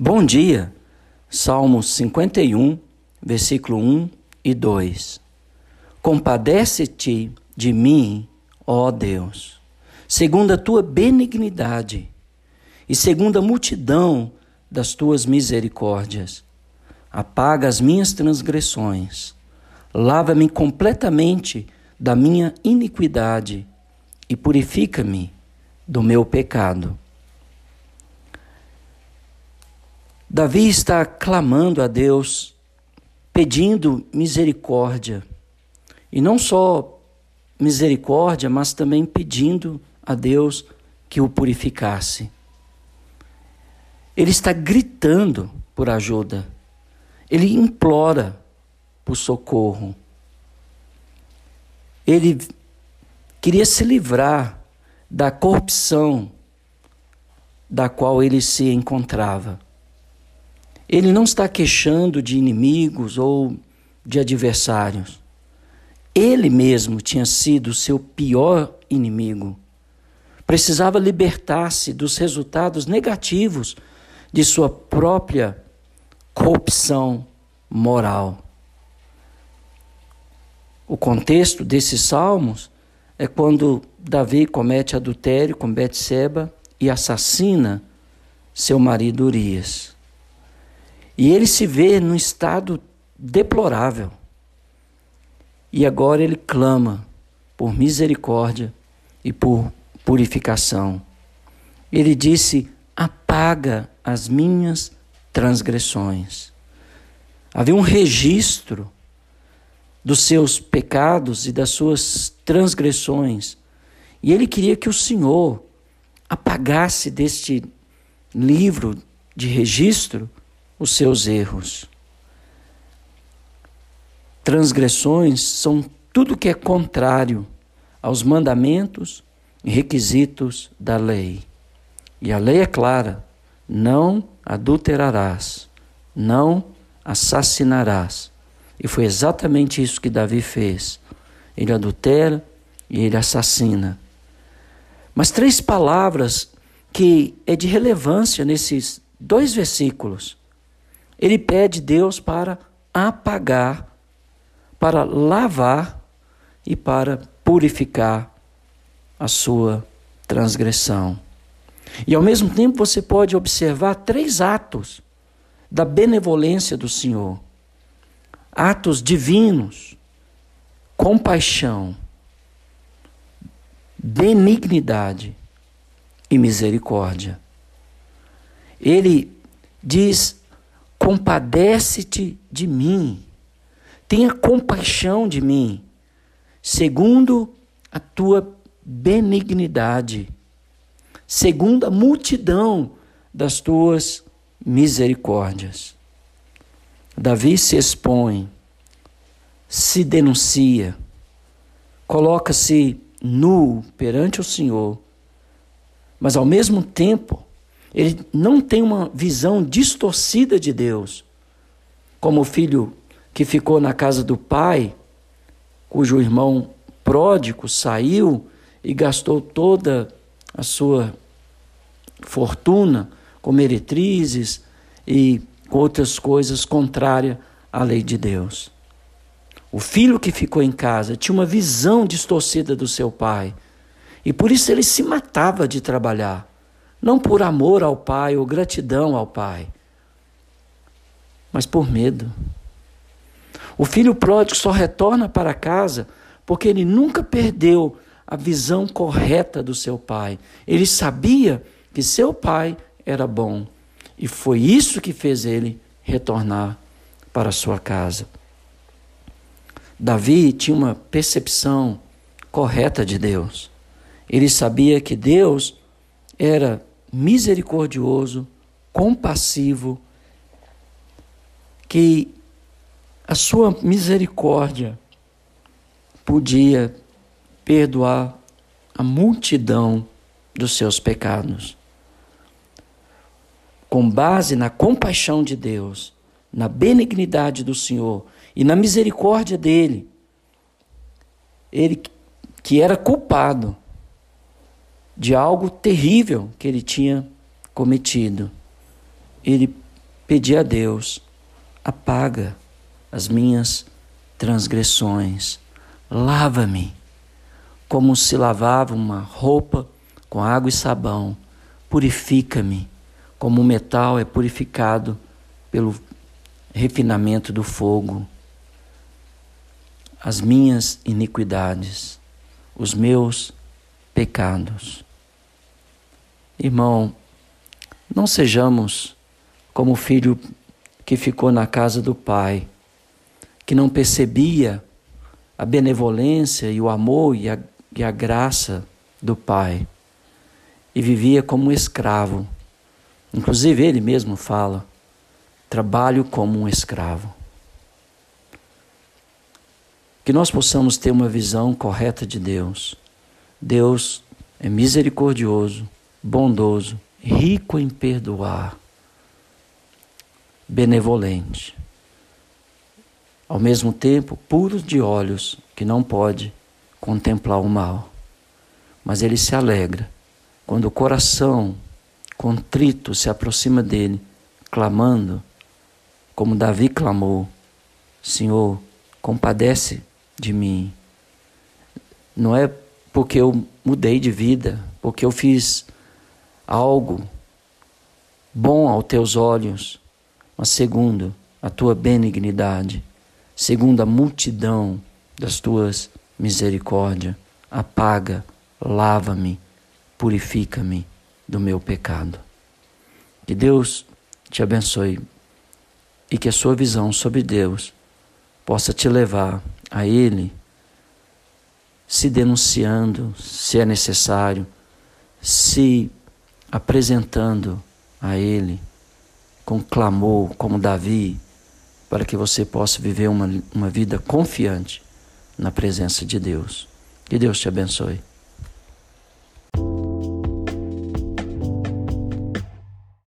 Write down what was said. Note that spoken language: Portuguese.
Bom dia, Salmos 51, versículo 1 e 2. Compadece-te de mim, ó Deus, segundo a tua benignidade e segundo a multidão das tuas misericórdias. Apaga as minhas transgressões, lava-me completamente da minha iniquidade e purifica-me do meu pecado. Davi está clamando a Deus, pedindo misericórdia. E não só misericórdia, mas também pedindo a Deus que o purificasse. Ele está gritando por ajuda. Ele implora por socorro. Ele queria se livrar da corrupção da qual ele se encontrava. Ele não está queixando de inimigos ou de adversários. Ele mesmo tinha sido seu pior inimigo. Precisava libertar-se dos resultados negativos de sua própria corrupção moral. O contexto desses salmos é quando Davi comete adultério com Betseba e assassina seu marido Urias. E ele se vê num estado deplorável. E agora ele clama por misericórdia e por purificação. Ele disse: apaga as minhas transgressões. Havia um registro dos seus pecados e das suas transgressões. E ele queria que o Senhor apagasse deste livro de registro os seus erros. Transgressões são tudo que é contrário aos mandamentos e requisitos da lei. E a lei é clara: não adulterarás, não assassinarás. E foi exatamente isso que Davi fez. Ele adultera e ele assassina. Mas três palavras que é de relevância nesses dois versículos. Ele pede Deus para apagar, para lavar e para purificar a sua transgressão. E ao mesmo tempo você pode observar três atos da benevolência do Senhor. Atos divinos, compaixão, benignidade e misericórdia. Ele diz compadece-te de mim, tenha compaixão de mim, segundo a tua benignidade, segundo a multidão das tuas misericórdias. Davi se expõe, se denuncia, coloca-se nu perante o Senhor, mas ao mesmo tempo ele não tem uma visão distorcida de Deus, como o filho que ficou na casa do pai, cujo irmão pródigo saiu e gastou toda a sua fortuna com meretrizes e outras coisas contrárias à lei de Deus. O filho que ficou em casa tinha uma visão distorcida do seu pai. E por isso ele se matava de trabalhar não por amor ao Pai ou gratidão ao Pai, mas por medo. O filho pródigo só retorna para casa porque ele nunca perdeu a visão correta do seu pai. Ele sabia que seu pai era bom e foi isso que fez ele retornar para sua casa. Davi tinha uma percepção correta de Deus. Ele sabia que Deus era misericordioso, compassivo, que a sua misericórdia podia perdoar a multidão dos seus pecados. Com base na compaixão de Deus, na benignidade do Senhor e na misericórdia dele, ele que era culpado, de algo terrível que ele tinha cometido. Ele pedir a Deus: apaga as minhas transgressões, lava-me, como se lavava uma roupa com água e sabão, purifica-me, como o metal é purificado pelo refinamento do fogo. As minhas iniquidades, os meus pecados. Irmão, não sejamos como o filho que ficou na casa do pai, que não percebia a benevolência e o amor e a, e a graça do pai e vivia como um escravo. Inclusive ele mesmo fala: trabalho como um escravo. Que nós possamos ter uma visão correta de Deus. Deus é misericordioso, bondoso, rico em perdoar, benevolente. Ao mesmo tempo, puro de olhos, que não pode contemplar o mal. Mas ele se alegra quando o coração contrito se aproxima dele, clamando, como Davi clamou: Senhor, compadece de mim. Não é porque eu mudei de vida, porque eu fiz algo bom aos teus olhos, mas segundo a tua benignidade, segundo a multidão das tuas misericórdias, apaga, lava-me, purifica-me do meu pecado. Que Deus te abençoe e que a sua visão sobre Deus possa te levar a Ele, se denunciando, se é necessário, se apresentando a Ele com clamor, como Davi, para que você possa viver uma, uma vida confiante na presença de Deus. Que Deus te abençoe.